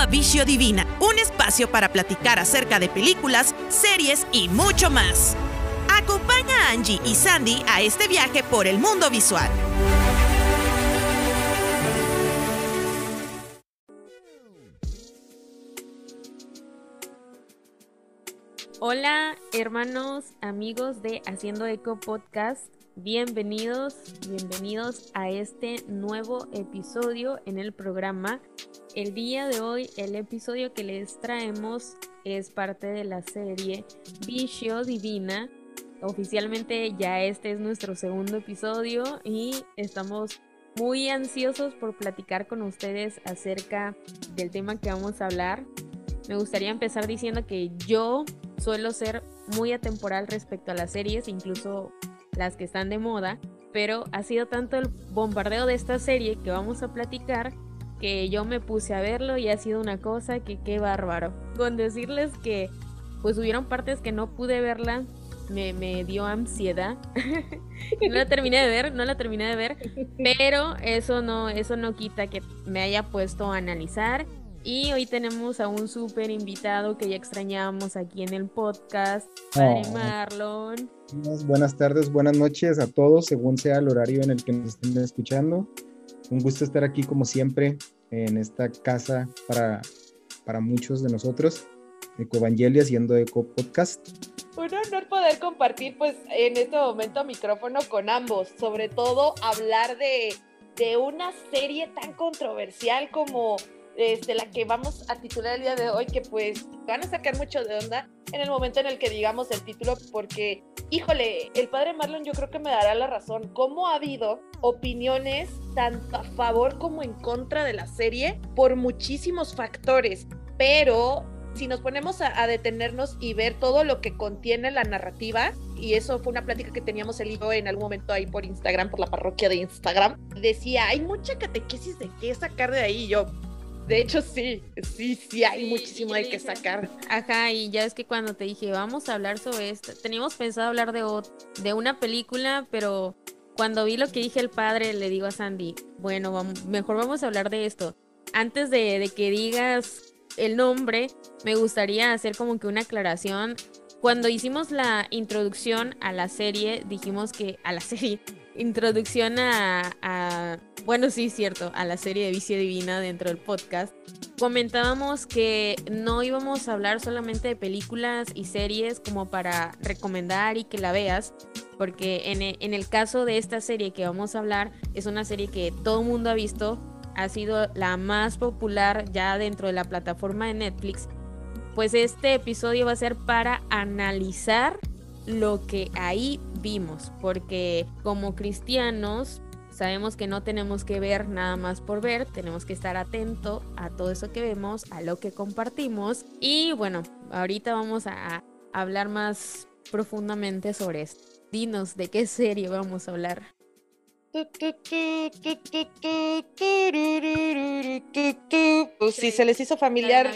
a Vicio Divina, un espacio para platicar acerca de películas, series y mucho más. Acompaña a Angie y Sandy a este viaje por el mundo visual. Hola hermanos, amigos de Haciendo Eco Podcast, bienvenidos, bienvenidos a este nuevo episodio en el programa. El día de hoy el episodio que les traemos es parte de la serie Vicio Divina. Oficialmente ya este es nuestro segundo episodio y estamos muy ansiosos por platicar con ustedes acerca del tema que vamos a hablar. Me gustaría empezar diciendo que yo suelo ser muy atemporal respecto a las series, incluso las que están de moda, pero ha sido tanto el bombardeo de esta serie que vamos a platicar que yo me puse a verlo y ha sido una cosa que qué bárbaro. Con decirles que pues hubieron partes que no pude verla, me, me dio ansiedad. no la terminé de ver, no la terminé de ver, pero eso no, eso no quita que me haya puesto a analizar y hoy tenemos a un súper invitado que ya extrañábamos aquí en el podcast, Padre oh. Marlon. Buenas tardes, buenas noches a todos, según sea el horario en el que nos estén escuchando. Un gusto estar aquí como siempre en esta casa para, para muchos de nosotros, Ecoevangelio haciendo Eco Podcast. Un honor poder compartir pues en este momento micrófono con ambos, sobre todo hablar de, de una serie tan controversial como este, la que vamos a titular el día de hoy, que pues van a sacar mucho de onda en el momento en el que digamos el título, porque, híjole, el padre Marlon yo creo que me dará la razón, cómo ha habido opiniones tanto a favor como en contra de la serie por muchísimos factores, pero si nos ponemos a, detenernos y ver todo lo que contiene la narrativa, y eso fue una plática que teníamos el hijo en algún momento ahí por Instagram, por la parroquia de Instagram, decía, hay mucha catequesis de qué sacar de ahí. Y yo, de hecho, sí, sí, sí, hay muchísimo de que sacar. Ajá, y ya es que cuando te dije, vamos a hablar sobre esto, teníamos pensado hablar de, de una película, pero cuando vi lo que dije el padre, le digo a Sandy, bueno, vamos, mejor vamos a hablar de esto. Antes de, de que digas el nombre, me gustaría hacer como que una aclaración. Cuando hicimos la introducción a la serie, dijimos que a la serie, introducción a, bueno, sí, cierto, a la serie de Vicio Divina dentro del podcast, comentábamos que no íbamos a hablar solamente de películas y series como para recomendar y que la veas, porque en, en el caso de esta serie que vamos a hablar, es una serie que todo el mundo ha visto, ha sido la más popular ya dentro de la plataforma de Netflix, pues este episodio va a ser para analizar lo que ahí vimos, porque como cristianos sabemos que no tenemos que ver nada más por ver, tenemos que estar atento a todo eso que vemos, a lo que compartimos y bueno, ahorita vamos a hablar más profundamente sobre esto. Dinos de qué serie vamos a hablar. Pues si se les hizo familiar.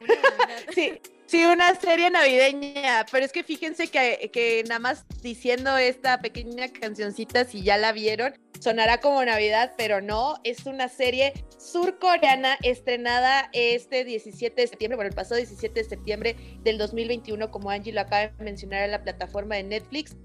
sí, Sí, una serie navideña, pero es que fíjense que, que, nada más diciendo esta pequeña cancioncita, si ya la vieron, sonará como Navidad, pero no, es una serie surcoreana estrenada este 17 de septiembre, bueno, el pasado 17 de septiembre del 2021, como Angie lo acaba de mencionar en la plataforma de Netflix.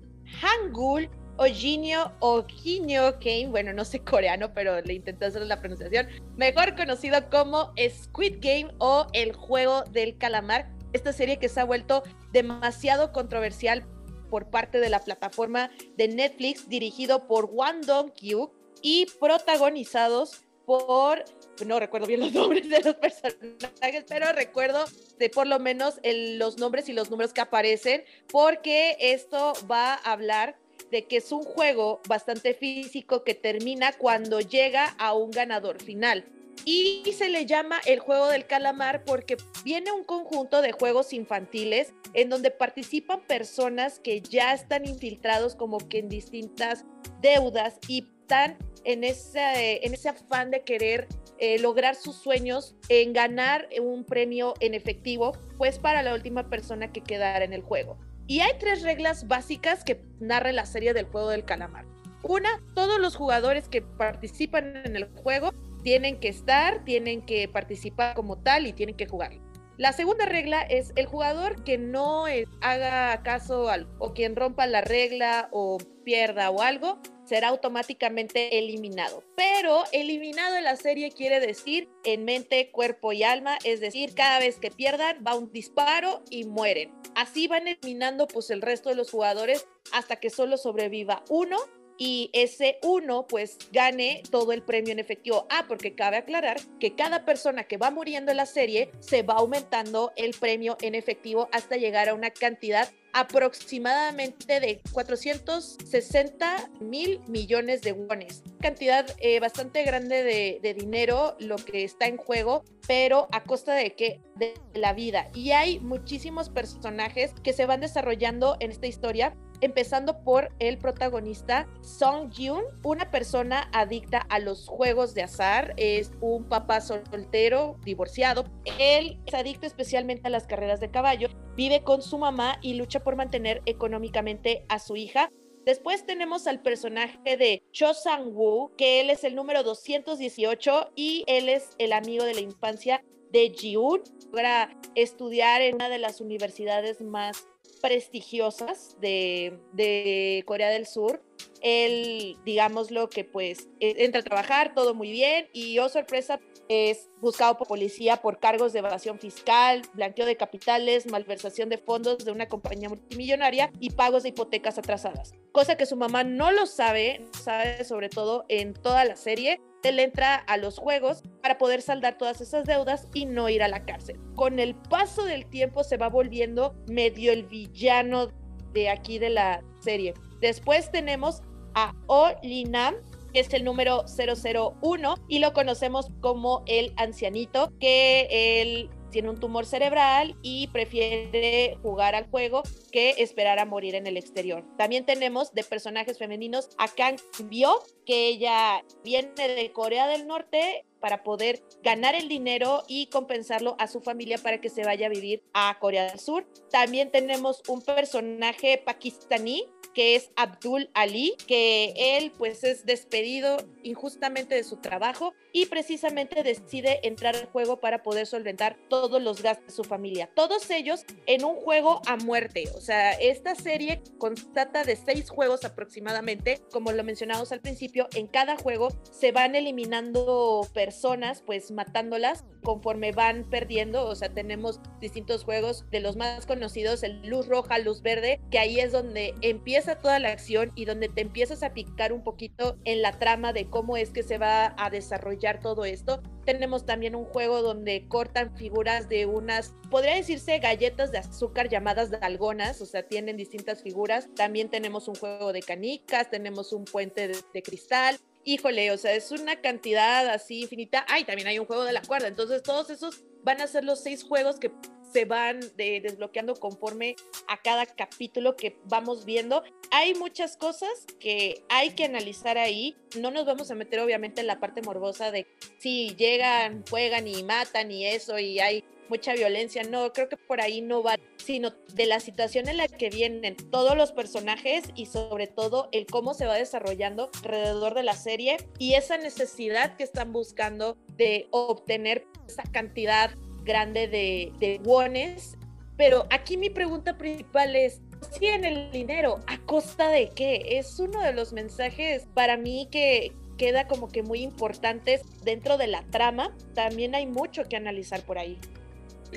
Hangul Ojinio Ojinio Kane, bueno, no sé coreano, pero le intenté hacer la pronunciación, mejor conocido como Squid Game o El Juego del Calamar esta serie que se ha vuelto demasiado controversial por parte de la plataforma de Netflix, dirigido por Won Dong-kyu y protagonizados por, no recuerdo bien los nombres de los personajes, pero recuerdo de por lo menos los nombres y los números que aparecen, porque esto va a hablar de que es un juego bastante físico que termina cuando llega a un ganador final y se le llama el juego del calamar porque viene un conjunto de juegos infantiles en donde participan personas que ya están infiltrados como que en distintas deudas y están en ese, en ese afán de querer eh, lograr sus sueños en ganar un premio en efectivo, pues para la última persona que quedara en el juego. Y hay tres reglas básicas que narra la serie del juego del calamar. Una, todos los jugadores que participan en el juego tienen que estar, tienen que participar como tal y tienen que jugar. La segunda regla es el jugador que no haga caso al, o quien rompa la regla o pierda o algo, será automáticamente eliminado. Pero eliminado en la serie quiere decir en mente, cuerpo y alma, es decir, cada vez que pierdan va un disparo y mueren. Así van eliminando pues el resto de los jugadores hasta que solo sobreviva uno y ese uno pues gane todo el premio en efectivo. Ah, porque cabe aclarar que cada persona que va muriendo en la serie se va aumentando el premio en efectivo hasta llegar a una cantidad aproximadamente de 460 mil millones de wones. Cantidad eh, bastante grande de, dinero lo que está en juego, pero a costa de qué? De la vida. Y hay muchísimos personajes que se van desarrollando en esta historia empezando por el protagonista Song Jun, una persona adicta a los juegos de azar, es un papá soltero, divorciado. Él es adicto especialmente a las carreras de caballo, vive con su mamá y lucha por mantener económicamente a su hija. Después tenemos al personaje de Cho Sang-woo, que él es el número 218 y él es el amigo de la infancia de Jiun. Logra estudiar en una de las universidades más prestigiosas de, Corea del Sur. Él, digámoslo que pues e, entra a trabajar, todo muy bien y oh sorpresa, es buscado por policía por cargos de evasión fiscal, blanqueo de capitales, malversación de fondos de una compañía multimillonaria y pagos de hipotecas atrasadas. Cosa que su mamá no lo sabe, sabe sobre todo en toda la serie él entra a los juegos para poder saldar todas esas deudas y no ir a la cárcel. Con el paso del tiempo se va volviendo medio el villano de aquí de la serie. Después tenemos a O Linam, que es el número 001 y lo conocemos como el ancianito, que él tiene un tumor cerebral y prefiere jugar al juego que esperar a morir en el exterior. También tenemos de personajes femeninos a Kang Bio, que ella viene de Corea del Norte para poder ganar el dinero y compensarlo a su familia para que se vaya a vivir a Corea del Sur. También tenemos un personaje pakistaní que es Abdul Ali, que él pues es despedido injustamente de su trabajo y precisamente decide entrar al juego para poder solventar todos los gastos de su familia. Todos ellos en un juego a muerte. O sea, esta serie constata de seis juegos aproximadamente, como lo mencionamos al principio, en cada juego se van eliminando personas, pues matándolas conforme van perdiendo. O sea, tenemos distintos juegos de los más conocidos, el luz roja, luz verde, que ahí es donde empieza toda la acción y donde te empiezas a picar un poquito en la trama de cómo es que se va a desarrollar todo esto. Tenemos también un juego donde cortan figuras de unas, podría decirse galletas de azúcar llamadas dalgonas, o sea, tienen distintas figuras. También tenemos un juego de canicas, tenemos un puente de cristal, híjole, o sea, es una cantidad así infinita. Ay, también hay un juego de la cuerda. Entonces, todos esos van a ser los seis juegos que se van desbloqueando conforme a cada capítulo que vamos viendo. Hay muchas cosas que hay que analizar ahí. No nos vamos a meter obviamente en la parte morbosa de si llegan, juegan y matan y eso y hay mucha violencia. No, creo que por ahí no va, sino de la situación en la que vienen todos los personajes y sobre todo el cómo se va desarrollando alrededor de la serie y esa necesidad que están buscando de obtener esa cantidad grande de, de wones. Pero aquí mi pregunta principal es, si en el dinero, ¿a costa de qué? Es uno de los mensajes para mí que queda como que muy importantes dentro de la trama. También hay mucho que analizar por ahí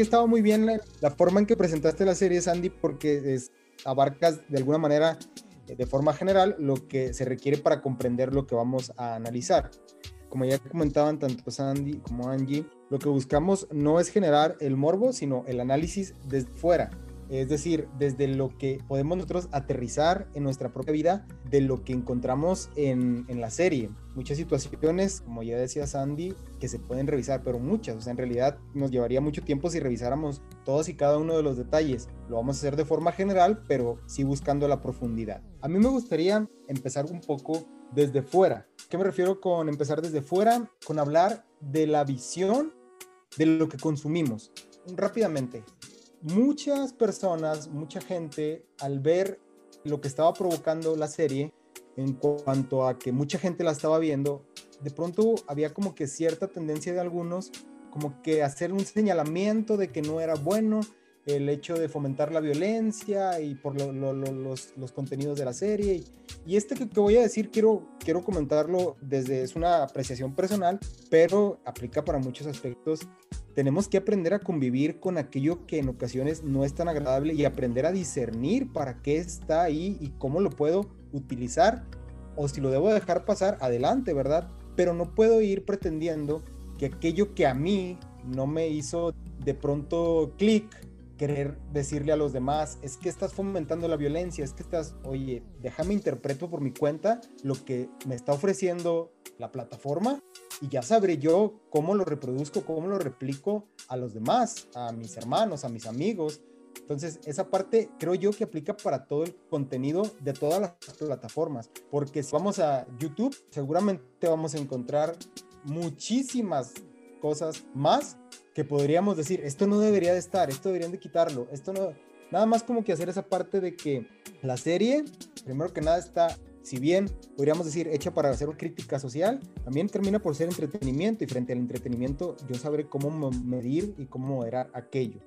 estaba muy bien la, forma en que presentaste la serie, Sandy, porque es, abarcas de alguna manera, eh, de forma general, lo que se requiere para comprender lo que vamos a analizar. Como ya comentaban tanto Sandy como Angie, lo que buscamos no es generar el morbo, sino el análisis desde fuera es decir, desde lo que podemos nosotros aterrizar en nuestra propia vida, de lo que encontramos en, la serie. Muchas situaciones, como ya decía Sandy, que se pueden revisar, pero muchas, o sea, en realidad nos llevaría mucho tiempo si revisáramos todos y cada uno de los detalles. Lo vamos a hacer de forma general, pero sí buscando la profundidad. A mí me gustaría empezar un poco desde fuera. ¿Qué me refiero con empezar desde fuera? Con hablar de la visión de lo que consumimos. Rápidamente, muchas personas, mucha gente, al ver lo que estaba provocando la serie, en cuanto a que mucha gente la estaba viendo, de pronto había como que cierta tendencia de algunos como que hacer un señalamiento de que no era bueno el hecho de fomentar la violencia y por los, contenidos de la serie. Y, este que, que, voy a decir, quiero, quiero comentarlo desde, es una apreciación personal, pero aplica para muchos aspectos. Tenemos que aprender a convivir con aquello que en ocasiones no es tan agradable y aprender a discernir para qué está ahí y cómo lo puedo utilizar o si lo debo dejar pasar, adelante, ¿verdad? Pero no puedo ir pretendiendo que aquello que a mí no me hizo de pronto clic querer decirle a los demás, es que estás fomentando la violencia, es que estás, oye, déjame interpreto por mi cuenta lo que me está ofreciendo la plataforma y ya sabré yo cómo lo reproduzco, cómo lo replico a los demás, a mis hermanos, a mis amigos. Entonces, esa parte creo yo que aplica para todo el contenido de todas las plataformas, porque si vamos a YouTube, seguramente vamos a encontrar muchísimas cosas más que podríamos decir, esto no debería de estar, esto deberían de quitarlo, esto no... Nada más como que hacer esa parte de que la serie, primero que nada, está, si bien podríamos decir, hecha para hacer crítica social, también termina por ser entretenimiento y frente al entretenimiento yo sabré cómo medir y cómo moderar aquello.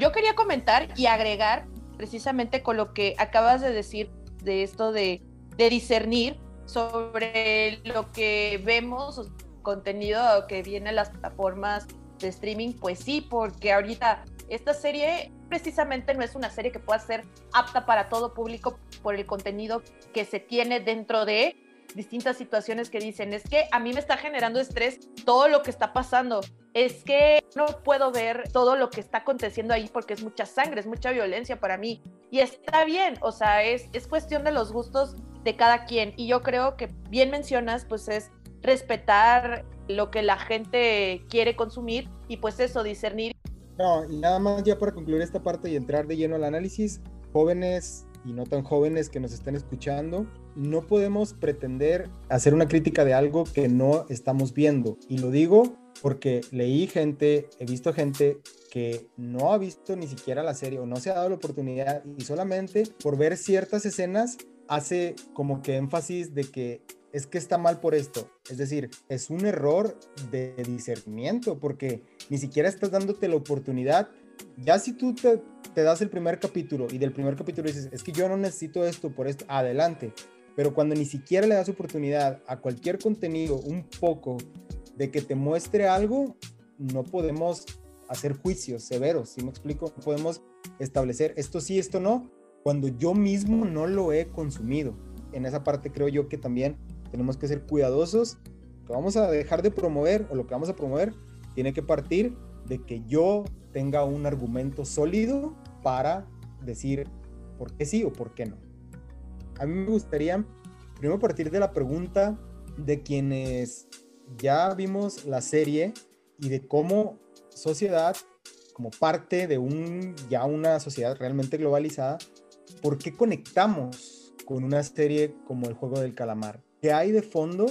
Yo quería comentar y agregar precisamente con lo que acabas de decir de esto de, de discernir sobre lo que vemos, contenido que viene a las plataformas de streaming, pues sí, porque ahorita esta serie precisamente no es una serie que pueda ser apta para todo público por el contenido que se tiene dentro de distintas situaciones que dicen, es que a mí me está generando estrés todo lo que está pasando, es que no puedo ver todo lo que está aconteciendo ahí porque es mucha sangre, es mucha violencia para mí. Y está bien, o sea, es, es cuestión de los gustos de cada quien. Y yo creo que bien mencionas, pues es respetar lo que la gente quiere consumir y pues eso, discernir. No, y nada más ya para concluir esta parte y entrar de lleno al análisis, jóvenes y no tan jóvenes que nos están escuchando, no podemos pretender hacer una crítica de algo que no estamos viendo. Y lo digo porque leí gente, he visto gente que no ha visto ni siquiera la serie o no se ha dado la oportunidad y solamente por ver ciertas escenas hace como que énfasis de que es que está mal por esto. Es decir, es un error de discernimiento porque ni siquiera estás dándote la oportunidad. Ya si tú te, das el primer capítulo y del primer capítulo dices, es que yo no necesito esto por esto, adelante. Pero cuando ni siquiera le das oportunidad a cualquier contenido un poco de que te muestre algo, no podemos hacer juicios severos, ¿sí me explico? No podemos establecer esto sí, esto no, cuando yo mismo no lo he consumido. En esa parte creo yo que también tenemos que ser cuidadosos. Lo que vamos a dejar de promover o lo que vamos a promover tiene que partir de que yo tenga un argumento sólido para decir por qué sí o por qué no. A mí me gustaría primero partir de la pregunta de quienes ya vimos la serie y de cómo sociedad, como parte de un, ya una sociedad realmente globalizada, ¿por qué conectamos con una serie como El Juego del Calamar? ¿Qué hay de fondo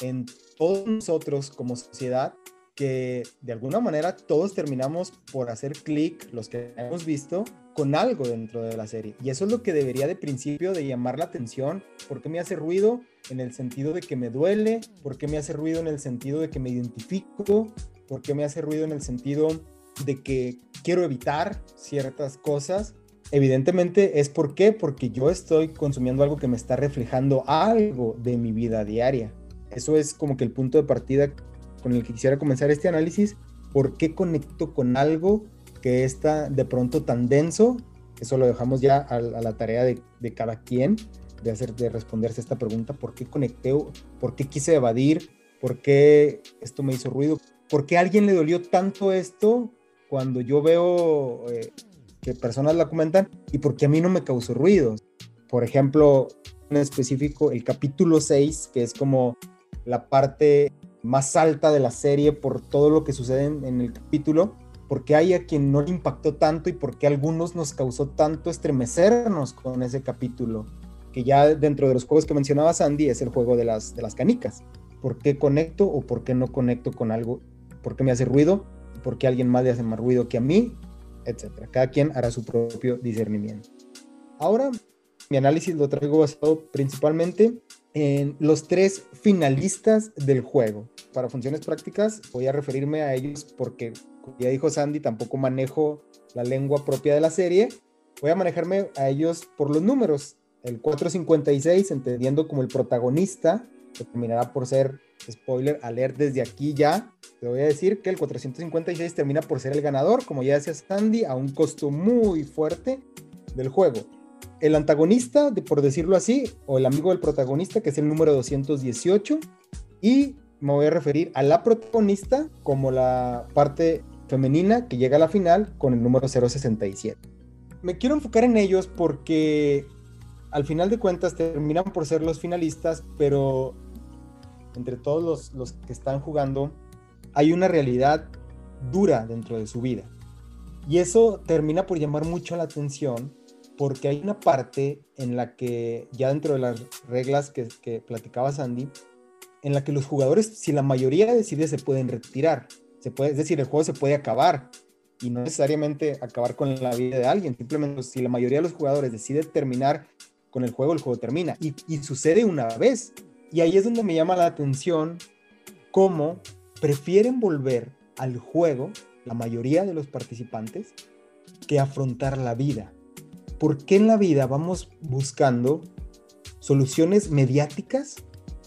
en todos nosotros como sociedad que de alguna manera todos terminamos por hacer clic, los que hemos visto, con algo dentro de la serie. Y eso es lo que debería de principio de llamar la atención. ¿Por qué me hace ruido? En el sentido de que me duele. ¿Por qué me hace ruido en el sentido de que me identifico? ¿Por qué me hace ruido en el sentido de que quiero evitar ciertas cosas? Evidentemente es por qué, porque yo estoy consumiendo algo que me está reflejando algo de mi vida diaria. Eso es como que el punto de partida con el que quisiera comenzar este análisis. ¿Por qué conecto con algo que está de pronto tan denso? Eso lo dejamos ya a, la tarea de, cada quien, de, hacer, de responderse esta pregunta. ¿Por qué conecté? ¿Por qué quise evadir? ¿Por qué esto me hizo ruido? ¿Por qué a alguien le dolió tanto esto cuando yo veo eh, que personas la comentan y porque a mí no me causó ruido. Por ejemplo, en específico, el capítulo 6, que es como la parte más alta de la serie por todo lo que sucede en, el capítulo, porque hay a quien no le impactó tanto y porque a algunos nos causó tanto estremecernos con ese capítulo, que ya dentro de los juegos que mencionaba Sandy es el juego de las, de las canicas. ¿Por qué conecto o por qué no conecto con algo? ¿Por qué me hace ruido? ¿Por qué alguien más le hace más ruido que a mí? Etcétera. Cada quien hará su propio discernimiento. Ahora, mi análisis lo traigo basado principalmente en los tres finalistas del juego. Para funciones prácticas voy a referirme a ellos porque, como ya dijo Sandy, tampoco manejo la lengua propia de la serie. Voy a manejarme a ellos por los números. El 456, entendiendo como el protagonista, que terminará por ser, spoiler, alert desde aquí ya. Te voy a decir que el 456 termina por ser el ganador, como ya decía Sandy, a un costo muy fuerte del juego el antagonista, por decirlo así, o el amigo del protagonista, que es el número 218, y me voy a referir a la protagonista como la parte femenina que llega a la final con el número 067. Me quiero enfocar en ellos porque al final de cuentas terminan por ser los finalistas, pero entre todos los, los que están jugando hay una realidad dura dentro de su vida. Y eso termina por llamar mucho la atención porque hay una parte en la que, ya dentro de las reglas que, platicaba Sandy, en la que los jugadores, si la mayoría decide, se pueden retirar. Se puede, es decir, el juego se puede acabar y no necesariamente acabar con la vida de alguien. Simplemente si la mayoría de los jugadores decide terminar con el juego, el juego termina. Y sucede una vez. Y ahí es donde me llama la atención cómo prefieren volver al juego, la mayoría de los participantes, que afrontar la vida. ¿por qué en la vida vamos buscando soluciones mediáticas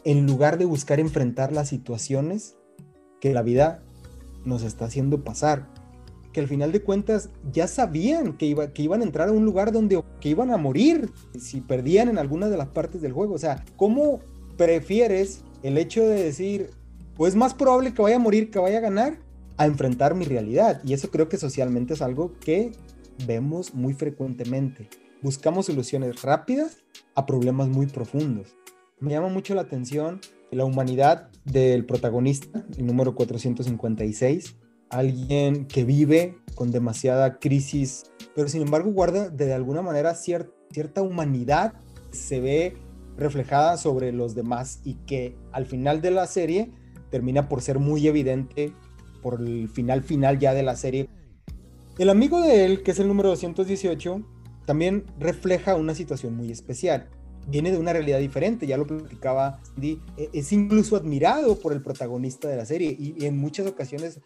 en lugar de buscar enfrentar las situaciones que la vida nos está haciendo pasar? Que al final de cuentas ya sabían que, iba, que iban a entrar a un lugar donde que iban a morir si perdían en alguna de las partes del juego. O sea, ¿cómo prefieres el hecho de decir, pues más probable que vaya a morir que vaya a ganar? a enfrentar mi realidad. Y eso creo que socialmente es algo que vemos muy frecuentemente. Buscamos soluciones rápidas a problemas muy profundos. Me llama mucho la atención la humanidad del protagonista, el número 456, alguien que vive con demasiada crisis, pero sin embargo guarda de alguna manera cierta humanidad, se ve reflejada sobre los demás y que al final de la serie termina por ser muy evidente por el final final ya de la serie el amigo de él, que es el número 218, también refleja una situación muy especial. Viene de una realidad diferente, ya lo platicaba Andy, e, es incluso admirado por el protagonista de la serie y, en muchas ocasiones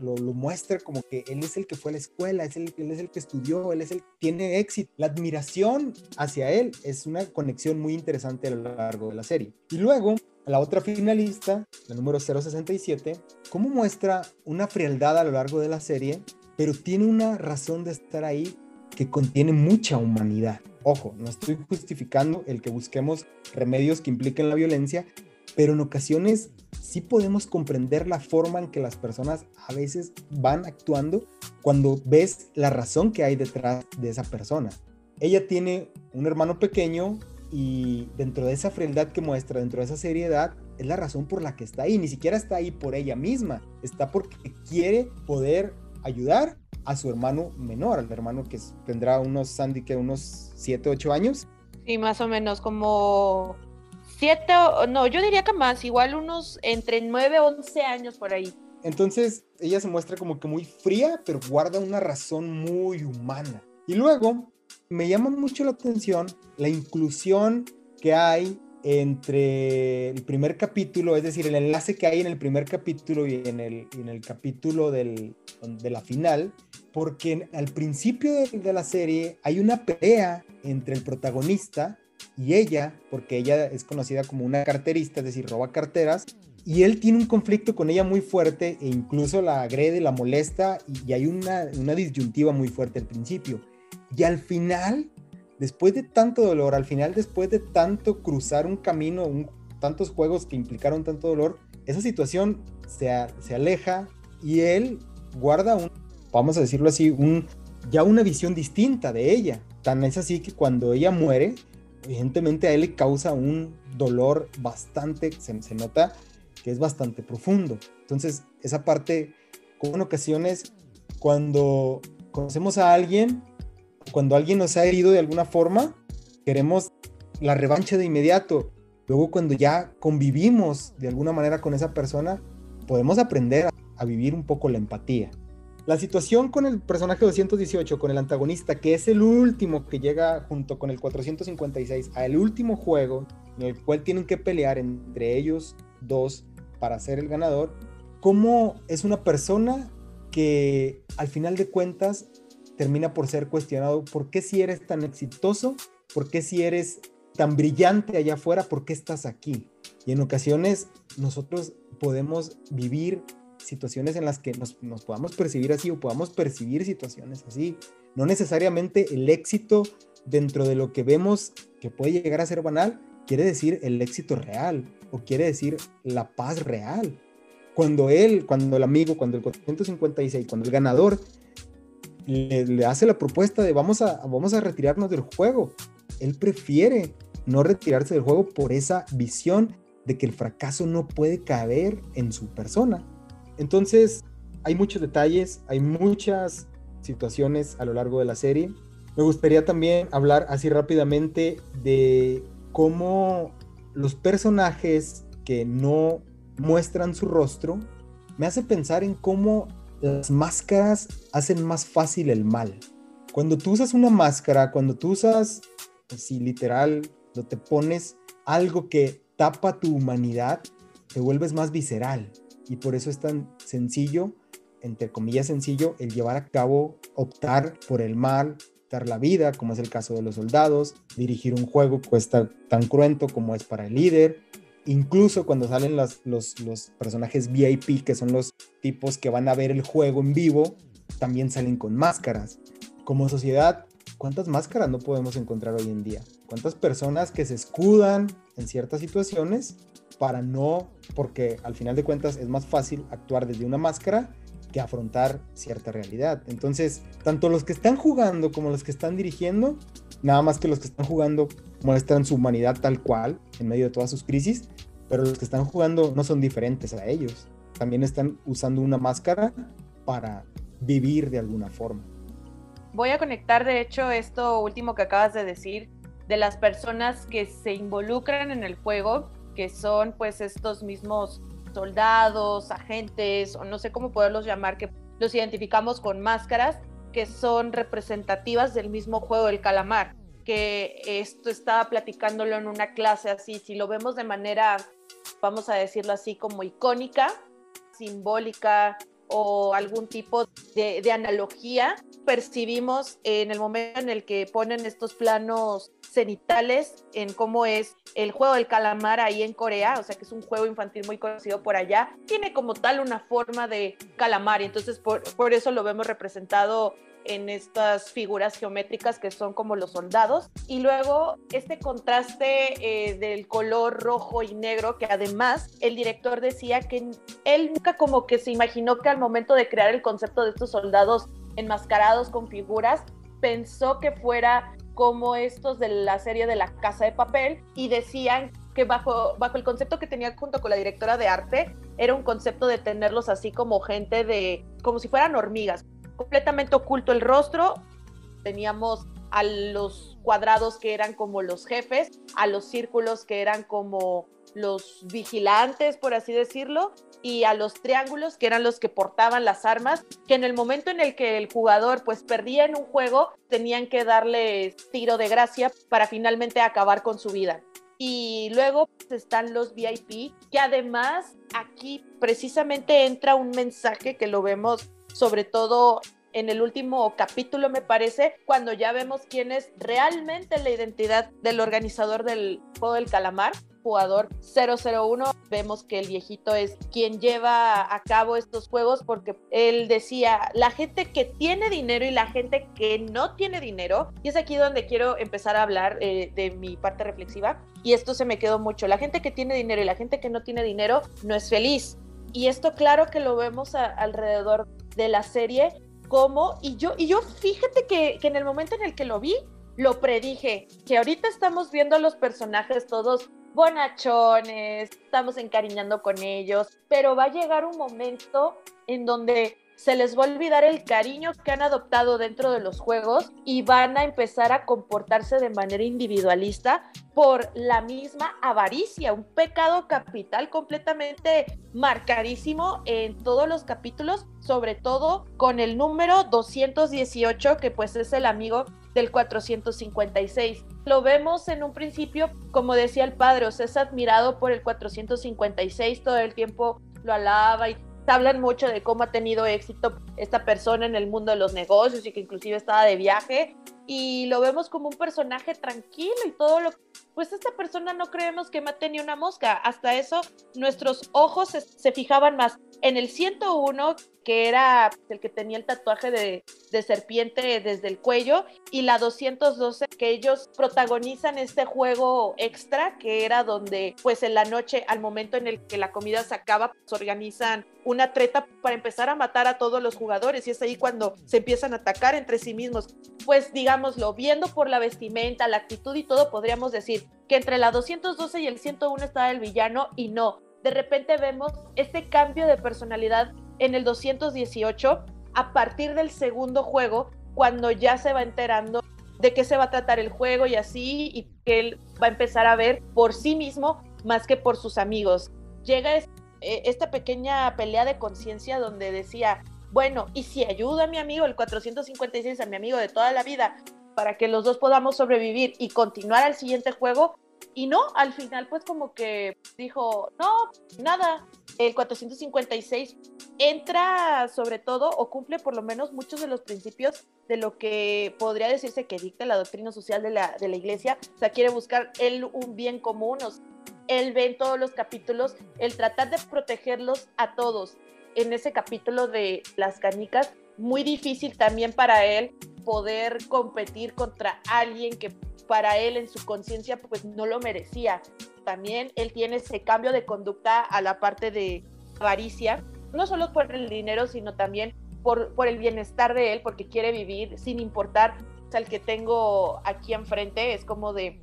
lo, muestra como que él es el que fue a la escuela, es el, él es el que estudió, él es el que tiene éxito. La admiración hacia él es una conexión muy interesante a lo largo de la serie. Y luego, la otra finalista, la número 067, cómo muestra una frialdad a lo largo de la serie pero tiene una razón de estar ahí que contiene mucha humanidad. Ojo, no estoy justificando el que busquemos remedios que impliquen la violencia, pero en ocasiones sí podemos comprender la forma en que las personas a veces van actuando cuando ves la razón que hay detrás de esa persona. Ella tiene un hermano pequeño y dentro de esa frialdad que muestra, dentro de esa seriedad, es la razón por la que está ahí. Ni siquiera está ahí por ella misma, está porque quiere poder ayudar a su hermano menor, al hermano que tendrá unos, Sandy, que unos 7, 8 años. Sí, más o menos, como 7, no, yo diría que más, igual unos entre 9, 11 años por ahí. Entonces, ella se muestra como que muy fría, pero guarda una razón muy humana. Y luego, me llama mucho la atención la inclusión que hay entre el primer capítulo, es decir, el enlace que hay en el primer capítulo y en el, en el capítulo del, de la final, porque al principio de, la serie hay una pelea entre el protagonista y ella, porque ella es conocida como una carterista, es decir, roba carteras, y él tiene un conflicto con ella muy fuerte e incluso la agrede, la molesta y, hay una, una disyuntiva muy fuerte al principio. Y al final después de tanto dolor, al final después de tanto cruzar un camino, tantos juegos que implicaron tanto dolor, esa situación se, se aleja y él guarda un, vamos a decirlo así, un, ya una visión distinta de ella. Tan es así que cuando ella muere, evidentemente a él le causa un dolor bastante, se, nota que es bastante profundo. Entonces, esa parte, como en ocasiones, cuando conocemos a alguien, cuando alguien nos ha herido de alguna forma, queremos la revancha de inmediato. Luego cuando ya convivimos de alguna manera con esa persona, podemos aprender a, vivir un poco la empatía. La situación con el personaje 218, con el antagonista, que es el último que llega junto con el 456 al último juego, en el cual tienen que pelear entre ellos dos para ser el ganador, cómo es una persona que al final de cuentas termina por ser cuestionado, ¿por qué si eres tan exitoso? ¿Por qué si eres tan brillante allá afuera? ¿Por qué estás aquí? Y en ocasiones nosotros podemos vivir situaciones en las que nos, podamos percibir así o podamos percibir situaciones así. No necesariamente el éxito dentro de lo que vemos que puede llegar a ser banal quiere decir el éxito real o quiere decir la paz real. Cuando él, cuando el amigo, cuando el 456, cuando el ganador le, hace la propuesta de vamos a, vamos a retirarnos del juego, él prefiere no retirarse del juego por esa visión de que el fracaso no puede caber en su persona. Entonces, hay muchos detalles, hay muchas situaciones a lo largo de la serie. Me gustaría también hablar así rápidamente de cómo los personajes que no muestran su rostro me hace pensar en cómo las máscaras hacen más fácil el mal. Cuando tú usas una máscara, cuando tú usas, así literal, lo te pones algo que tapa tu humanidad, te vuelves más visceral y por eso es tan sencillo, entre comillas sencillo, el llevar a cabo, optar por el mal, dar la vida, como es el caso de los soldados, dirigir un juego cuesta tan cruento como es para el líder, incluso cuando salen los, los personajes VIP, que son los tipos que van a ver el juego en vivo, también salen con máscaras. Como sociedad, ¿cuántas máscaras no podemos encontrar hoy en día? ¿Cuántas personas que se escudan en ciertas situaciones para no, porque al final de cuentas es más fácil actuar desde una máscara que afrontar cierta realidad. Entonces, tanto los que están jugando como los que están dirigiendo, nada más que los que están jugando muestran su humanidad tal cual en medio de todas sus crisis, pero los que están jugando no son diferentes a ellos. También están usando una máscara para vivir de alguna forma. Voy a conectar, de hecho, esto último que acabas de decir, de las personas que se involucran en el juego que son pues estos mismos soldados, agentes, o no sé cómo poderlos llamar, que los identificamos con máscaras, que son representativas del mismo juego del calamar, que esto estaba platicándolo en una clase así, si lo vemos de manera, vamos a decirlo así, como icónica, simbólica o algún tipo de, de analogía, percibimos en el momento en el que ponen estos planos cenitales en cómo es el juego del calamar ahí en Corea, o sea que es un juego infantil muy conocido por allá, tiene como tal una forma de calamar y entonces por, por eso lo vemos representado en estas figuras geométricas que son como los soldados. Y luego este contraste eh, del color rojo y negro, que además el director decía que él nunca como que se imaginó que al momento de crear el concepto de estos soldados enmascarados con figuras, pensó que fuera como estos de la serie de la Casa de Papel y decían que bajo, bajo el concepto que tenía junto con la directora de arte, era un concepto de tenerlos así como gente de, como si fueran hormigas, completamente oculto el rostro, teníamos a los cuadrados que eran como los jefes, a los círculos que eran como los vigilantes, por así decirlo, y a los triángulos, que eran los que portaban las armas, que en el momento en el que el jugador pues perdía en un juego, tenían que darle tiro de gracia para finalmente acabar con su vida. Y luego pues, están los VIP, que además aquí precisamente entra un mensaje que lo vemos sobre todo en el último capítulo, me parece, cuando ya vemos quién es realmente la identidad del organizador del juego del calamar, jugador 001. Vemos que el viejito es quien lleva a cabo estos juegos porque él decía, la gente que tiene dinero y la gente que no tiene dinero, y es aquí donde quiero empezar a hablar eh, de mi parte reflexiva, y esto se me quedó mucho, la gente que tiene dinero y la gente que no tiene dinero no es feliz. Y esto claro que lo vemos alrededor de la serie cómo, y yo, y yo fíjate que, que en el momento en el que lo vi, lo predije, que ahorita estamos viendo a los personajes todos bonachones, estamos encariñando con ellos, pero va a llegar un momento en donde se les va a olvidar el cariño que han adoptado dentro de los juegos y van a empezar a comportarse de manera individualista por la misma avaricia, un pecado capital completamente marcadísimo en todos los capítulos, sobre todo con el número 218, que pues es el amigo del 456. Lo vemos en un principio, como decía el padre, o sea, es admirado por el 456, todo el tiempo lo alaba y hablan mucho de cómo ha tenido éxito esta persona en el mundo de los negocios y que inclusive estaba de viaje y lo vemos como un personaje tranquilo y todo lo pues esta persona no creemos que mate ni una mosca. Hasta eso nuestros ojos se, fijaban más en el 101 que era el que tenía el tatuaje de, de, serpiente desde el cuello, y la 212, que ellos protagonizan este juego extra, que era donde, pues en la noche, al momento en el que la comida se acaba, pues organizan una treta para empezar a matar a todos los jugadores, y es ahí cuando se empiezan a atacar entre sí mismos. Pues digámoslo, viendo por la vestimenta, la actitud y todo, podríamos decir que entre la 212 y el 101 estaba el villano, y no. De repente vemos este cambio de personalidad en el 218 a partir del segundo juego, cuando ya se va enterando de qué se va a tratar el juego y así, y que él va a empezar a ver por sí mismo más que por sus amigos. Llega eh, esta pequeña pelea de conciencia donde decía, bueno, ¿y si ayuda a mi amigo, el 456, a mi amigo de toda la vida, para que los dos podamos sobrevivir y continuar al siguiente juego? Y no, al final pues como que dijo, no, nada, el 456 entra sobre todo o cumple por lo menos muchos de los principios de lo que podría decirse que dicta la doctrina social de la, de la iglesia, o sea, quiere buscar él un bien común, él ve en todos los capítulos el tratar de protegerlos a todos. En ese capítulo de las canicas, muy difícil también para él poder competir contra alguien que para él en su conciencia pues no lo merecía. También él tiene ese cambio de conducta a la parte de avaricia, no solo por el dinero, sino también por, por el bienestar de él, porque quiere vivir sin importar o el que tengo aquí enfrente, es como de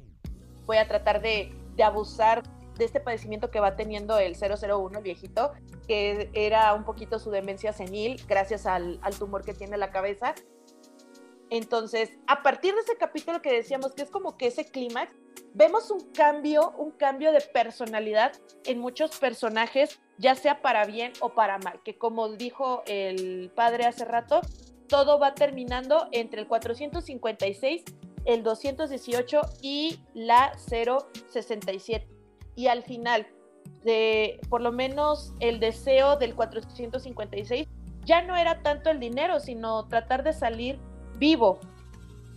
voy a tratar de, de abusar de este padecimiento que va teniendo el 001, el viejito, que era un poquito su demencia senil gracias al, al tumor que tiene en la cabeza entonces, a partir de ese capítulo que decíamos que es como que ese clímax, vemos un cambio, un cambio de personalidad en muchos personajes, ya sea para bien o para mal, que como dijo el padre hace rato, todo va terminando entre el 456, el 218 y la 067. Y al final, de por lo menos el deseo del 456 ya no era tanto el dinero, sino tratar de salir vivo.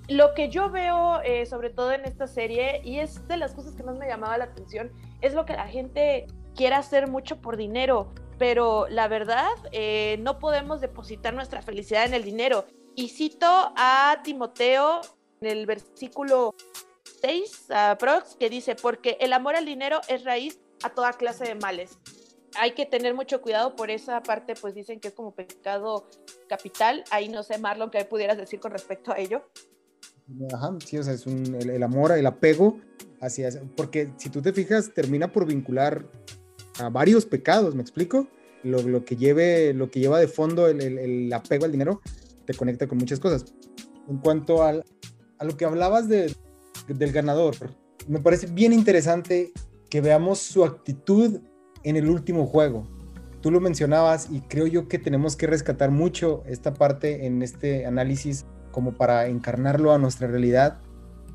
Lo que yo veo, eh, sobre todo en esta serie, y es de las cosas que más me llamaba la atención, es lo que la gente quiere hacer mucho por dinero, pero la verdad, eh, no podemos depositar nuestra felicidad en el dinero. Y cito a Timoteo en el versículo 6, a Prox, que dice, porque el amor al dinero es raíz a toda clase de males hay que tener mucho cuidado por esa parte, pues dicen que es como pecado capital. Ahí no sé, Marlon, ¿qué pudieras decir con respecto a ello? Ajá, sí, o sea, es un, el, amor, el apego hacia, porque si tú te fijas, termina por vincular a varios pecados, ¿me explico? Lo, lo que, lleve, lo que lleva de fondo el, el, apego al dinero te conecta con muchas cosas. En cuanto al, a lo que hablabas de, del ganador, me parece bien interesante que veamos su actitud en el último juego. Tú lo mencionabas y creo yo que tenemos que rescatar mucho esta parte en este análisis como para encarnarlo a nuestra realidad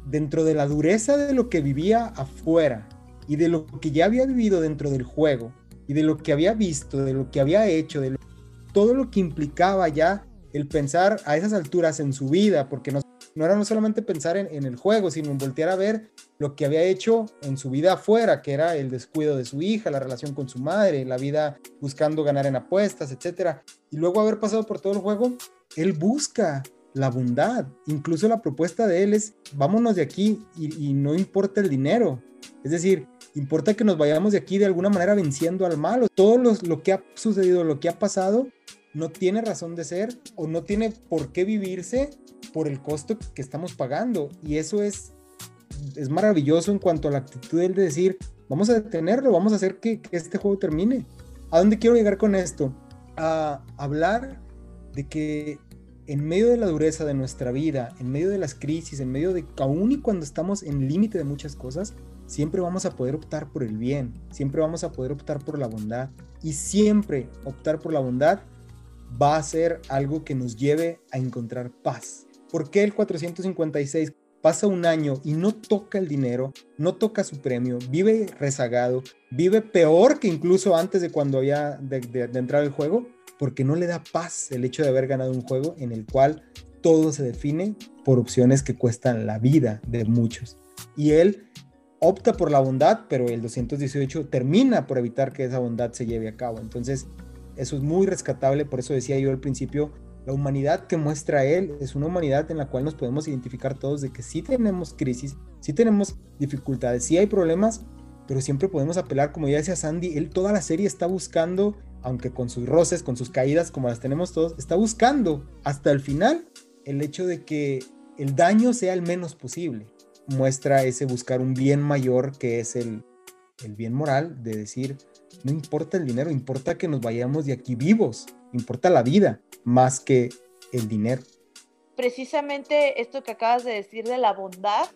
dentro de la dureza de lo que vivía afuera y de lo que ya había vivido dentro del juego y de lo que había visto, de lo que había hecho, de todo lo que implicaba ya el pensar a esas alturas en su vida, porque no, no era no solamente pensar en, en, el juego, sino en voltear a ver lo que había hecho en su vida afuera, que era el descuido de su hija, la relación con su madre, la vida buscando ganar en apuestas, etc. Y luego haber pasado por todo el juego, él busca la bondad. Incluso la propuesta de él es, vámonos de aquí y, no importa el dinero. Es decir, importa que nos vayamos de aquí de alguna manera venciendo al malo. Todo lo que ha sucedido, lo que ha pasado, no tiene razón de ser o no tiene por qué vivirse por el costo que estamos pagando. Y eso es es maravilloso en cuanto a la actitud de decir, vamos a detenerlo, vamos a hacer que, este juego termine. ¿A dónde quiero llegar con esto? A hablar de que en medio de la dureza de nuestra vida, en medio de las crisis, en medio de aún y cuando estamos en límite de muchas cosas, siempre vamos a poder optar por el bien, siempre vamos a poder optar por la bondad y siempre optar por la bondad va a ser algo que nos lleve a encontrar paz. ¿Por qué el 456 pasa un año y no toca el dinero, no toca su premio, vive rezagado, vive peor que incluso antes de cuando había de, entrar al juego? Porque no le da paz el hecho de haber ganado un juego en el cual todo se define por opciones que cuestan la vida de muchos. Y él opta por la bondad, pero el 218 termina por evitar que esa bondad se lleve a cabo. Entonces, eso es muy rescatable, por eso decía yo al principio, la humanidad que muestra él es una humanidad en la cual nos podemos identificar todos de que sí tenemos crisis, sí tenemos dificultades, sí hay problemas, pero siempre podemos apelar, como ya decía Sandy, él toda la serie está buscando, aunque con sus roces, con sus caídas, como las tenemos todos, está buscando hasta el final el hecho de que el daño sea el menos posible. Muestra ese buscar un bien mayor que es el, el bien moral de decir, no importa el dinero, importa que nos vayamos de aquí vivos, importa la vida más que el dinero. Precisamente esto que acabas de decir de la bondad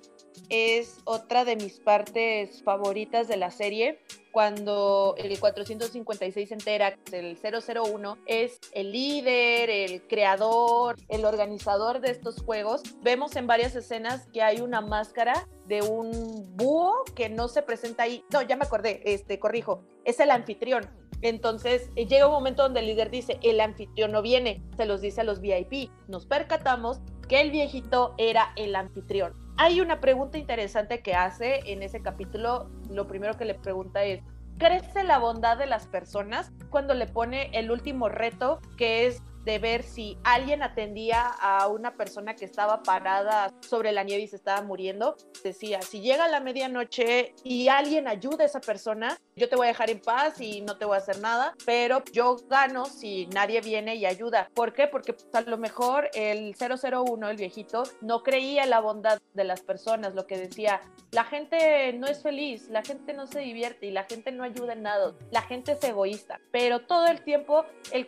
es otra de mis partes favoritas de la serie. Cuando el 456 entera, el 001, es el líder, el creador, el organizador de estos juegos, vemos en varias escenas que hay una máscara de un búho que no se presenta ahí. No, ya me acordé, este, corrijo, es el anfitrión. Entonces eh, llega un momento donde el líder dice, el anfitrión no viene, se los dice a los VIP. Nos percatamos que el viejito era el anfitrión. Hay una pregunta interesante que hace en ese capítulo. Lo primero que le pregunta es, ¿crece la bondad de las personas cuando le pone el último reto que es de ver si alguien atendía a una persona que estaba parada sobre la nieve y se estaba muriendo. Decía, si llega la medianoche y alguien ayuda a esa persona, yo te voy a dejar en paz y no te voy a hacer nada, pero yo gano si nadie viene y ayuda. ¿Por qué? Porque pues, a lo mejor el 001, el viejito, no creía en la bondad de las personas, lo que decía, la gente no es feliz, la gente no se divierte y la gente no ayuda en nada, la gente es egoísta, pero todo el tiempo el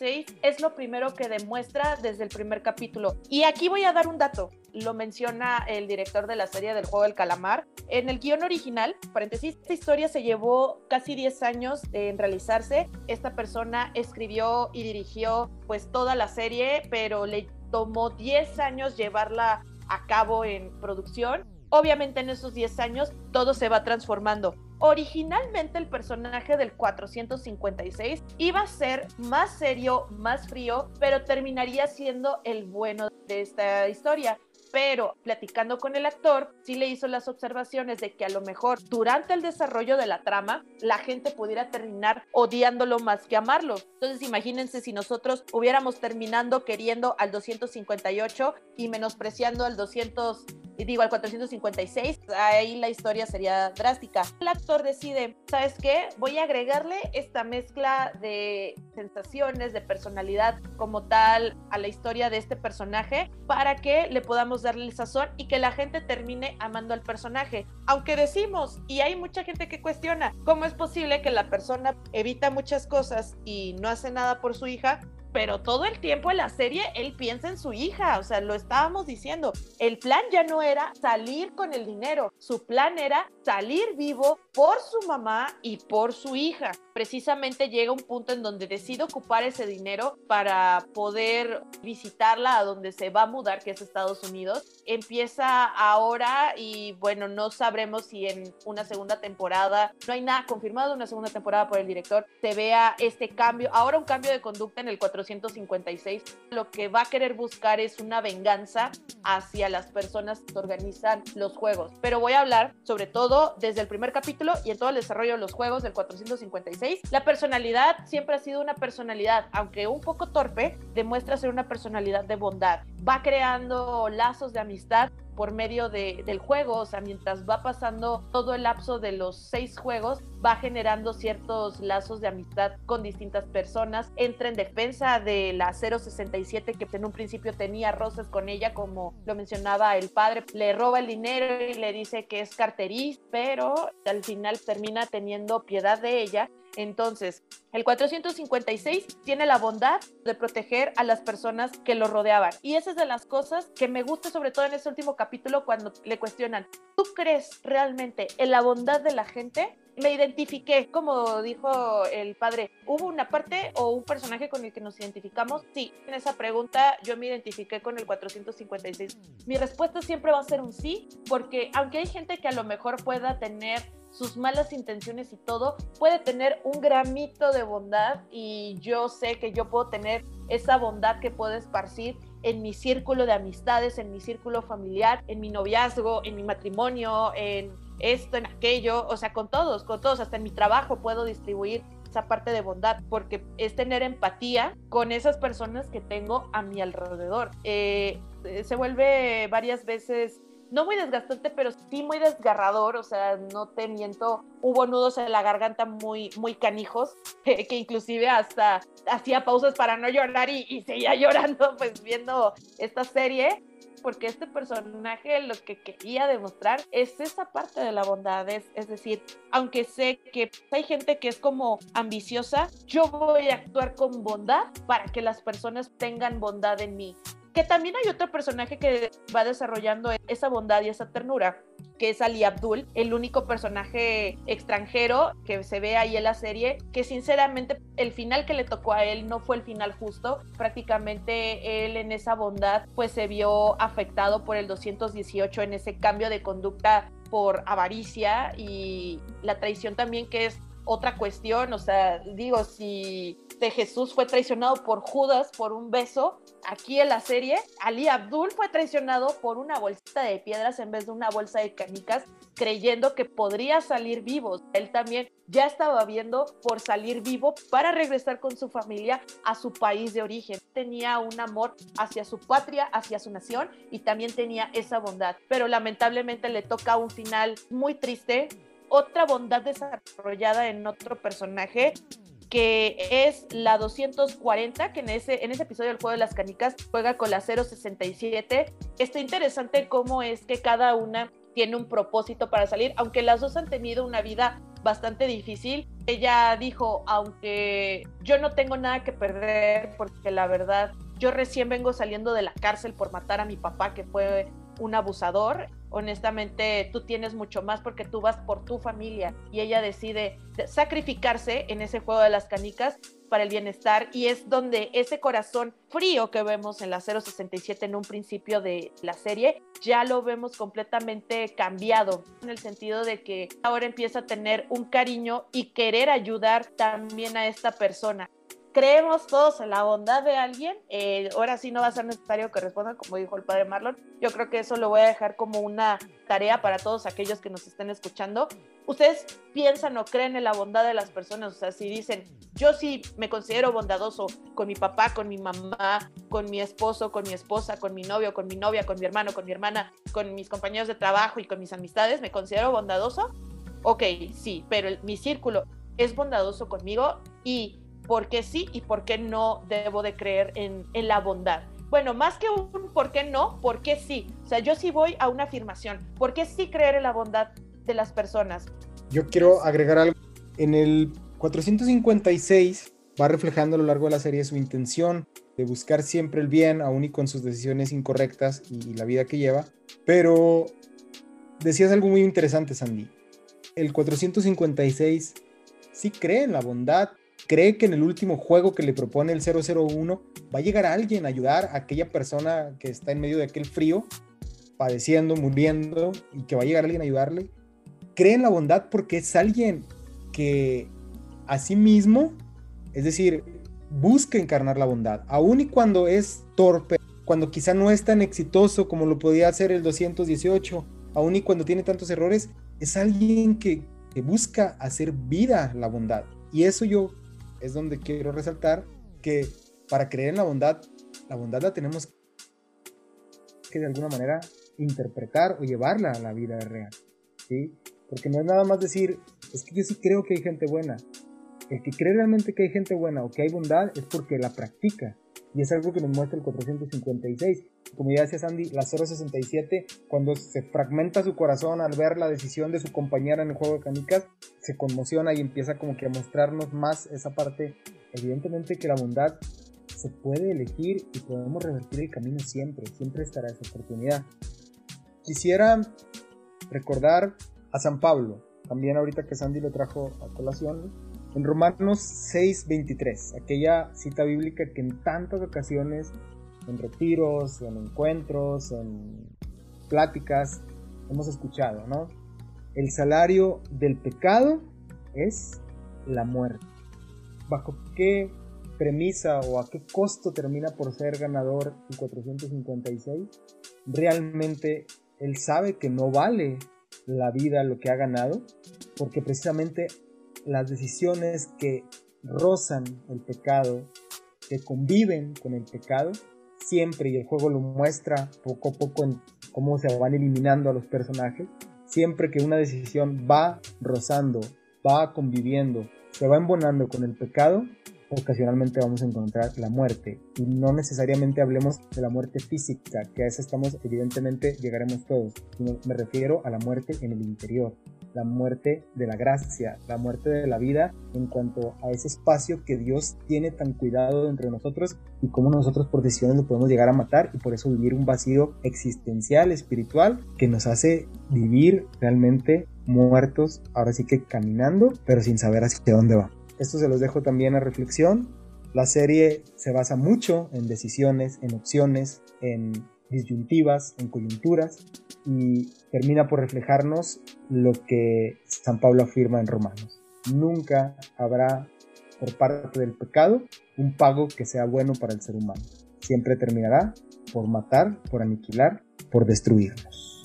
456 es lo primero que demuestra desde el primer capítulo. Y aquí voy a dar un dato. Lo menciona el director de la serie del juego del calamar. En el guion original, paréntesis, esta historia se llevó casi 10 años en realizarse. Esta persona escribió y dirigió pues toda la serie, pero le tomó 10 años llevarla a cabo en producción. Obviamente en esos 10 años todo se va transformando. Originalmente el personaje del 456 iba a ser más serio, más frío, pero terminaría siendo el bueno de esta historia pero platicando con el actor, sí le hizo las observaciones de que a lo mejor durante el desarrollo de la trama, la gente pudiera terminar odiándolo más que amarlo. Entonces imagínense si nosotros hubiéramos terminando queriendo al 258 y menospreciando al 200 y digo al 456, ahí la historia sería drástica. El actor decide, ¿sabes qué? Voy a agregarle esta mezcla de sensaciones, de personalidad como tal a la historia de este personaje para que le podamos darle el sazón y que la gente termine amando al personaje. Aunque decimos, y hay mucha gente que cuestiona, ¿cómo es posible que la persona evita muchas cosas y no hace nada por su hija? Pero todo el tiempo en la serie él piensa en su hija, o sea, lo estábamos diciendo. El plan ya no era salir con el dinero, su plan era salir vivo por su mamá y por su hija. Precisamente llega un punto en donde decide ocupar ese dinero para poder visitarla a donde se va a mudar, que es Estados Unidos. Empieza ahora y bueno, no sabremos si en una segunda temporada, no hay nada confirmado una segunda temporada por el director, se vea este cambio, ahora un cambio de conducta en el 456. Lo que va a querer buscar es una venganza hacia las personas que organizan los juegos. Pero voy a hablar sobre todo desde el primer capítulo y en todo el desarrollo de los juegos del 456. La personalidad siempre ha sido una personalidad, aunque un poco torpe, demuestra ser una personalidad de bondad. Va creando lazos de amistad por medio de, del juego, o sea, mientras va pasando todo el lapso de los seis juegos, va generando ciertos lazos de amistad con distintas personas, entra en defensa de la 067 que en un principio tenía roces con ella, como lo mencionaba el padre, le roba el dinero y le dice que es carteriz, pero al final termina teniendo piedad de ella Entonces, el 456 tiene la bondad de proteger a las personas que lo rodeaban. Y esa es de las cosas que me gusta sobre todo en este último capítulo cuando le cuestionan, ¿tú crees realmente en la bondad de la gente? me identifiqué, como dijo el padre, ¿hubo una parte o un personaje con el que nos identificamos? Sí, en esa pregunta yo me identifiqué con el 456. Mi respuesta siempre va a ser un sí, porque aunque hay gente que a lo mejor pueda tener sus malas intenciones y todo, puede tener un gramito de bondad y yo sé que yo puedo tener esa bondad que puedo esparcir en mi círculo de amistades, en mi círculo familiar, en mi noviazgo, en mi matrimonio, en esto, en aquello, o sea, con todos, con todos, hasta en mi trabajo puedo distribuir esa parte de bondad, porque es tener empatía con esas personas que tengo a mi alrededor. Eh, se vuelve varias veces no muy desgastante, pero sí muy desgarrador, o sea, no te miento, hubo nudos en la garganta muy, muy canijos, que, inclusive hasta hacía pausas para no llorar y, y, seguía llorando pues viendo esta serie, porque este personaje lo que quería demostrar es esa parte de la bondad, es, es decir, aunque sé que hay gente que es como ambiciosa, yo voy a actuar con bondad para que las personas tengan bondad en mí. Que también hay otro personaje que va desarrollando esa bondad y esa ternura, que es Ali Abdul, el único personaje extranjero que se ve ahí en la serie, que sinceramente el final que le tocó a él no fue el final justo. Prácticamente él en esa bondad pues se vio afectado por el 218 en ese cambio de conducta por avaricia y la traición también que es otra cuestión, o sea, digo, si de Jesús fue traicionado por Judas por un beso, aquí en la serie, Ali Abdul fue traicionado por una bolsita de piedras en vez de una bolsa de canicas, creyendo que podría salir vivo. Él también ya estaba viendo por salir vivo para regresar con su familia a su país de origen. Tenía un amor hacia su patria, hacia su nación y también tenía esa bondad. Pero lamentablemente le toca un final muy triste otra bondad desarrollada en otro personaje que es la 240, que en ese, en ese episodio del juego de las canicas juega con la 067. Está interesante cómo es que cada una tiene un propósito para salir, aunque las dos han tenido una vida bastante difícil. Ella dijo, aunque yo no tengo nada que perder, porque la verdad, yo recién vengo saliendo de la cárcel por matar a mi papá, que fue un abusador. Honestamente, tú tienes mucho más porque tú vas por tu familia y ella decide sacrificarse en ese juego de las canicas para el bienestar y es donde ese corazón frío que vemos en la 067 en un principio de la serie, ya lo vemos completamente cambiado en el sentido de que ahora empieza a tener un cariño y querer ayudar también a esta persona creemos todos en la bondad de alguien, eh, ahora sí no va a ser necesario que respondan, como dijo el padre Marlon. Yo creo que eso lo voy a dejar como una tarea para todos aquellos que nos estén escuchando. Ustedes piensan o creen en la bondad de las personas, o sea, si dicen, yo sí me considero bondadoso con mi papá, con mi mamá, con mi esposo, con mi esposa, con mi novio, con mi novia, con mi hermano, con mi hermana, con mis compañeros de trabajo y con mis amistades, ¿me considero bondadoso? Ok, sí, pero mi círculo es bondadoso conmigo y por qué sí y por qué no debo de creer en, la bondad. Bueno, más que un por qué no, por qué sí. O sea, yo sí voy a una afirmación. ¿Por qué sí creer en la bondad de las personas? Yo quiero agregar algo. En el 456 va reflejando a lo largo de la serie su intención de buscar siempre el bien, aún y con sus decisiones incorrectas y la vida que lleva. Pero decías algo muy interesante, Sandy. El 456 sí cree en la bondad, cree que en el último juego que le propone el 001 va a llegar alguien a ayudar a aquella persona que está en medio de aquel frío, padeciendo, muriendo, y que va a llegar alguien a ayudarle. Cree en la bondad porque es alguien que a sí mismo, es decir, busca encarnar la bondad, aun y cuando es torpe, cuando quizá no es tan exitoso como lo podía hacer el 218, aun y cuando tiene tantos errores, es alguien que, que busca hacer vida la bondad. Y eso yo es donde quiero resaltar que para creer en la bondad, la bondad la tenemos que de alguna manera interpretar o llevarla a la vida real. ¿sí? Porque no es nada más decir, es que yo sí creo que hay gente buena. El que cree realmente que hay gente buena o que hay bondad es porque la practica. Y es algo que nos muestra el 456. como ya decía Sandy, la 067, cuando se fragmenta su corazón al ver la decisión de su compañera en el juego de canicas, se conmociona y empieza como que a mostrarnos más esa parte. Evidentemente que la bondad se puede elegir y podemos revertir el camino siempre, siempre estará esa oportunidad. Quisiera recordar a San Pablo, también ahorita que Sandy lo trajo a colación, en Romanos 6:23, aquella cita bíblica que en tantas ocasiones, en retiros, en encuentros, en pláticas, hemos escuchado, ¿no? El salario del pecado es la muerte. ¿Bajo qué premisa o a qué costo termina por ser ganador el 456? Realmente él sabe que no vale la vida lo que ha ganado, porque precisamente las decisiones que rozan el pecado, que conviven con el pecado, siempre, y el juego lo muestra poco a poco en cómo se van eliminando a los personajes, siempre que una decisión va rozando, va conviviendo, se va embonando con el pecado, ocasionalmente vamos a encontrar la muerte. Y no necesariamente hablemos de la muerte física, que a esa estamos, evidentemente llegaremos todos, sino me refiero a la muerte en el interior, la muerte de la gracia, la muerte de la vida en cuanto a ese espacio que Dios tiene tan cuidado entre nosotros y cómo nosotros por decisiones lo podemos llegar a matar y por eso vivir un vacío existencial, espiritual, que nos hace vivir realmente muertos, ahora sí que caminando, pero sin saber hacia dónde va. Esto se los dejo también a reflexión. La serie se basa mucho en decisiones, en opciones, en disyuntivas, en coyunturas y termina por reflejarnos lo que San Pablo afirma en Romanos. Nunca habrá por parte del pecado un pago que sea bueno para el ser humano. Siempre terminará por matar, por aniquilar, por destruirnos.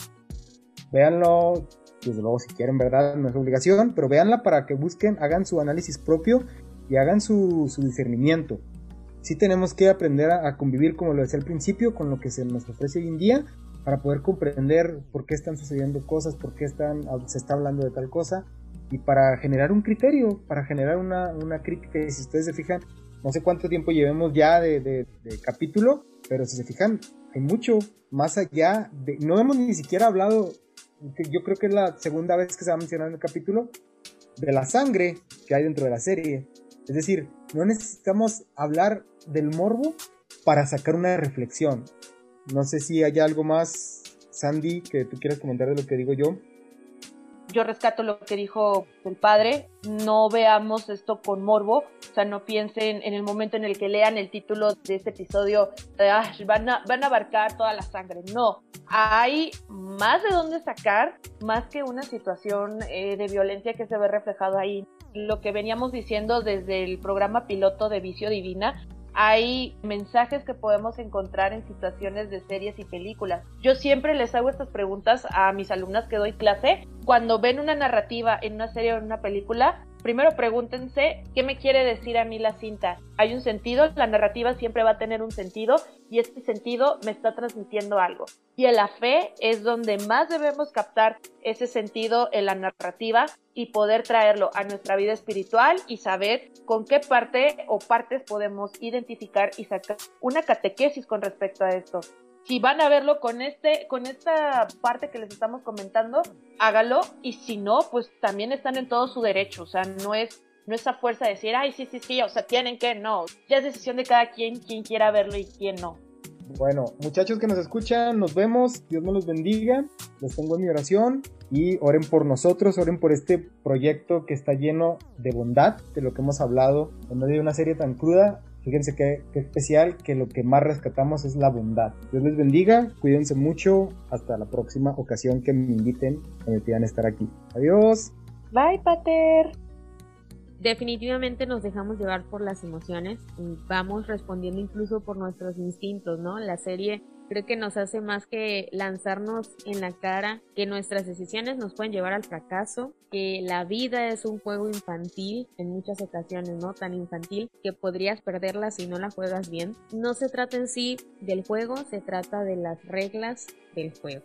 Véanlo, desde luego si quieren, ¿verdad? No es obligación, pero véanla para que busquen, hagan su análisis propio y hagan su, discernimiento. Sí tenemos que aprender a, convivir, como lo decía al principio, con lo que se nos ofrece hoy en día para poder comprender por qué están sucediendo cosas, por qué están, se está hablando de tal cosa y para generar un criterio, para generar una, crítica. Y si ustedes se fijan, no sé cuánto tiempo llevemos ya de, de capítulo, pero si se fijan, hay mucho más allá de... No hemos ni siquiera hablado yo creo que es la segunda vez que se va a mencionar en el capítulo, de la sangre que hay dentro de la serie. Es decir, no necesitamos hablar del morbo para sacar una reflexión. No sé si hay algo más, Sandy, que tú quieras comentar de lo que digo yo yo rescato lo que dijo el padre, no veamos esto con morbo, o sea, no piensen en el momento en el que lean el título de este episodio, van, a, van a abarcar toda la sangre, no, hay más de dónde sacar, más que una situación eh, de violencia que se ve reflejado ahí. Lo que veníamos diciendo desde el programa piloto de Vicio Divina, hay mensajes que podemos encontrar en situaciones de series y películas. Yo siempre les hago estas preguntas a mis alumnas que doy clase. Cuando ven una narrativa en una serie o en una película, primero pregúntense qué me quiere decir a mí la cinta. Hay un sentido, la narrativa siempre va a tener un sentido y este sentido me está transmitiendo algo. Y en la fe es donde más debemos captar ese sentido en la narrativa y poder traerlo a nuestra vida espiritual y saber con qué parte o partes podemos identificar y sacar una catequesis con respecto a esto si van a verlo con este, con esta parte que les estamos comentando, hágalo, y si no, pues también están en todo su derecho, o sea, no es, no es a fuerza de decir, ay, sí, sí, sí, o sea, tienen que, no, ya es decisión de cada quien, quien quiera verlo y quién no. Bueno, muchachos que nos escuchan, nos vemos, Dios nos los bendiga, los tengo en mi oración y oren por nosotros, oren por este proyecto que está lleno de bondad, de lo que hemos hablado en medio de una serie tan cruda, Fíjense qué, especial que lo que más rescatamos es la bondad. Dios les bendiga, cuídense mucho, hasta la próxima ocasión que me inviten y me pidan estar aquí. Adiós. Bye, Pater. Definitivamente nos dejamos llevar por las emociones y vamos respondiendo incluso por nuestros instintos, ¿no? La serie creo que nos hace más que lanzarnos en la cara que nuestras decisiones nos pueden llevar al fracaso, que la vida es un juego infantil en muchas ocasiones, ¿no? Tan infantil que podrías perderla si no la juegas bien. No se trata en sí del juego, se trata de las reglas del juego.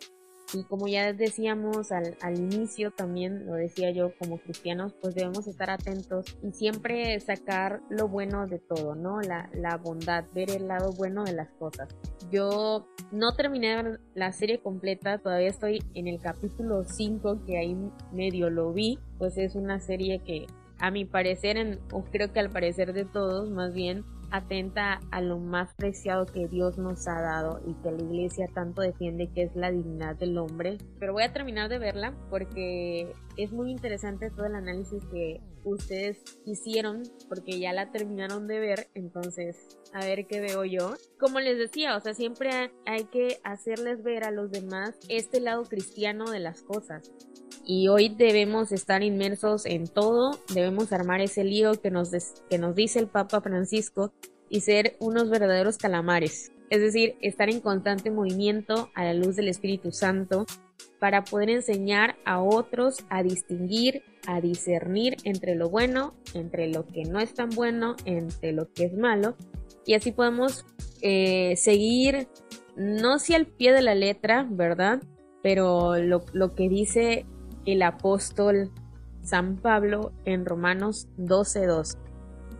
Y como ya decíamos al, al, inicio, también lo decía yo, como cristianos, pues debemos estar atentos y siempre sacar lo bueno de todo, ¿no? La, la bondad, ver el lado bueno de las cosas. Yo no terminé la serie completa, todavía estoy en el capítulo 5 que ahí medio lo vi, pues es una serie que a mi parecer, o creo que al parecer de todos más bien, atenta a lo más preciado que Dios nos ha dado y que la iglesia tanto defiende que es la dignidad del hombre. Pero voy a terminar de verla porque es muy interesante todo el análisis que ustedes hicieron porque ya la terminaron de ver, entonces a ver qué veo yo. Como les decía, o sea, siempre hay que hacerles ver a los demás este lado cristiano de las cosas. Y hoy debemos estar inmersos en todo, debemos armar ese lío que nos, que nos dice el Papa Francisco y ser unos verdaderos calamares. Es decir, estar en constante movimiento a la luz del Espíritu Santo para poder enseñar a otros a distinguir, a discernir entre lo bueno, entre lo que no es tan bueno, entre lo que es malo. Y así podemos eh, seguir, no si al pie de la letra, ¿verdad? Pero lo, lo que dice el apóstol San Pablo en Romanos 12:2.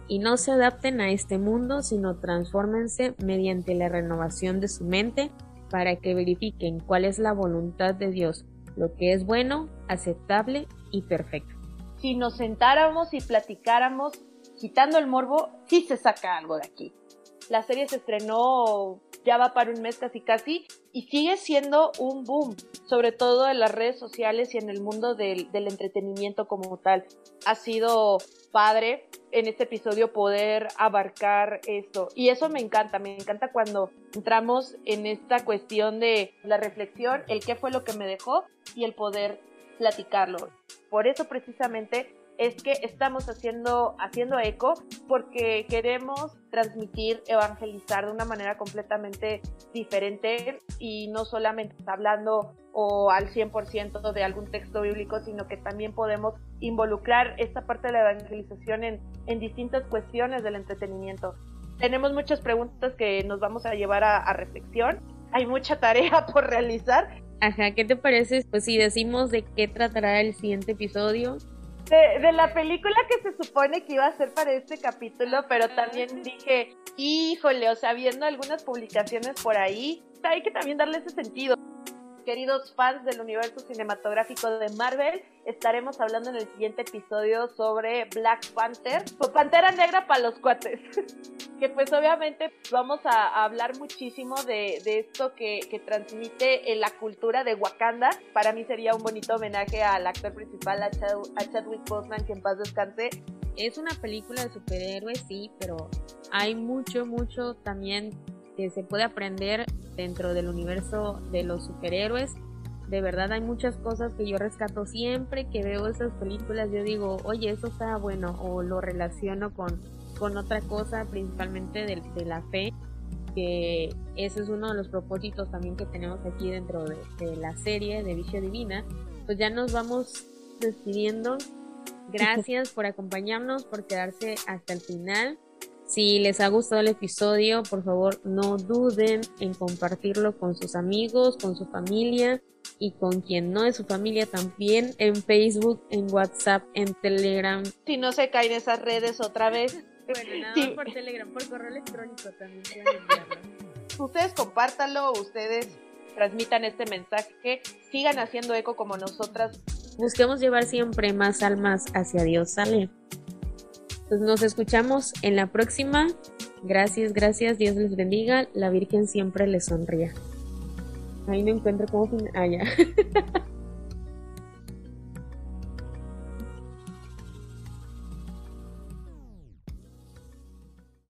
Y no se adapten a este mundo, sino transfórmense mediante la renovación de su mente para que verifiquen cuál es la voluntad de Dios, lo que es bueno, aceptable y perfecto. Si nos sentáramos y platicáramos, quitando el morbo, sí se saca algo de aquí. La serie se estrenó ya va para un mes casi casi y sigue siendo un boom, sobre todo en las redes sociales y en el mundo del, del entretenimiento como tal. Ha sido padre en este episodio poder abarcar esto. Y eso me encanta, me encanta cuando entramos en esta cuestión de la reflexión, el qué fue lo que me dejó y el poder platicarlo. Por eso precisamente es que estamos haciendo, haciendo eco porque queremos transmitir, evangelizar de una manera completamente diferente y no solamente hablando o al 100% de algún texto bíblico, sino que también podemos involucrar esta parte de la evangelización en, en distintas cuestiones del entretenimiento. Tenemos muchas preguntas que nos vamos a llevar a, a reflexión. Hay mucha tarea por realizar. Ajá, ¿qué te parece? Pues si decimos de qué tratará el siguiente episodio, de, la película que se supone que iba a ser para este capítulo, pero también dije, híjole, o sea, viendo algunas publicaciones por ahí, hay que también darle ese sentido queridos fans del universo cinematográfico de Marvel, estaremos hablando en el siguiente episodio sobre Black Panther, o Pantera Negra para los cuates. que pues obviamente vamos a, hablar muchísimo de, esto que, transmite en la cultura de Wakanda. Para mí sería un bonito homenaje al actor principal, a, Chadwick Boseman, que en paz descanse. Es una película de superhéroes, sí, pero hay mucho, mucho también que se puede aprender dentro del universo de los superhéroes. De verdad hay muchas cosas que yo rescato siempre que veo esas películas. Yo digo, oye, eso está bueno o lo relaciono con, con otra cosa, principalmente de, la fe, que ese es uno de los propósitos también que tenemos aquí dentro de, de la serie de Vicia Divina. Pues ya nos vamos despidiendo. Gracias por acompañarnos, por quedarse hasta el final. Si les ha gustado el episodio, por favor no duden en compartirlo con sus amigos, con su familia y con quien no es su familia también en Facebook, en WhatsApp, en Telegram. Si no se caen esas redes otra vez. Bueno, nada por Telegram, por correo electrónico también Ustedes compártanlo, ustedes transmitan este mensaje, sigan haciendo eco como nosotras. Busquemos llevar siempre más almas hacia Dios, ¿sale? Pues nos escuchamos en la próxima. Gracias, gracias. Dios les bendiga. La Virgen siempre les sonría. Ahí me encuentro como... Ah, ya.